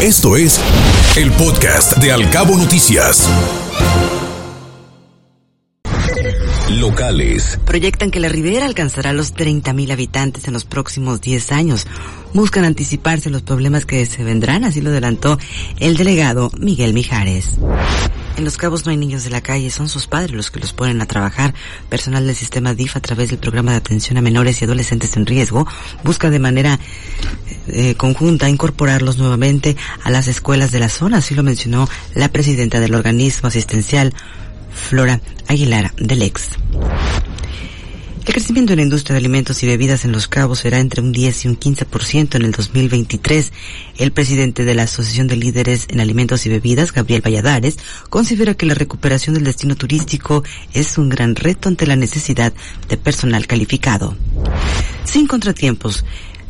Esto es el podcast de Alcabo Noticias. Locales. Proyectan que la Ribera alcanzará los 30.000 habitantes en los próximos 10 años. Buscan anticiparse los problemas que se vendrán, así lo adelantó el delegado Miguel Mijares. En Los Cabos no hay niños de la calle, son sus padres los que los ponen a trabajar. Personal del sistema DIF a través del programa de atención a menores y adolescentes en riesgo busca de manera eh, conjunta incorporarlos nuevamente a las escuelas de la zona, así lo mencionó la presidenta del organismo asistencial, Flora Aguilar del EX. El crecimiento en la industria de alimentos y bebidas en Los Cabos será entre un 10 y un 15% en el 2023. El presidente de la Asociación de Líderes en Alimentos y Bebidas, Gabriel Valladares, considera que la recuperación del destino turístico es un gran reto ante la necesidad de personal calificado. Sin contratiempos,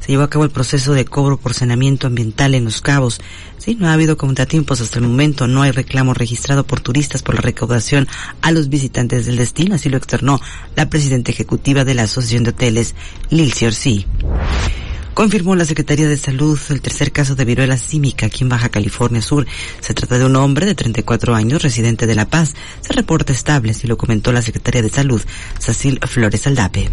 se llevó a cabo el proceso de cobro por saneamiento ambiental en Los Cabos. Sí, no ha habido contratiempos hasta el momento, no hay reclamo registrado por turistas por la recaudación a los visitantes del destino, así lo externó la presidenta ejecutiva de la Asociación de Hoteles, Lilcy Orsi. Confirmó la Secretaría de Salud el tercer caso de viruela símica aquí en Baja California Sur. Se trata de un hombre de 34 años, residente de La Paz. Se reporta estable, así lo comentó la Secretaría de Salud, Cecil Flores Aldape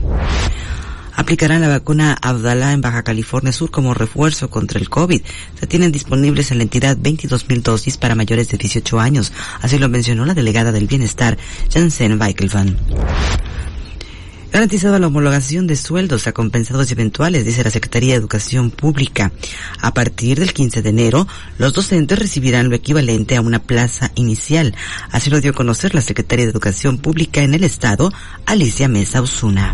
aplicarán la vacuna Abdala en Baja California Sur como refuerzo contra el COVID. Se tienen disponibles en la entidad 22 mil dosis para mayores de 18 años, así lo mencionó la delegada del Bienestar, Janssen Weichelvan. Garantizado la homologación de sueldos a compensados eventuales, dice la Secretaría de Educación Pública. A partir del 15 de enero, los docentes recibirán lo equivalente a una plaza inicial. Así lo dio a conocer la Secretaría de Educación Pública en el Estado, Alicia Mesa Osuna.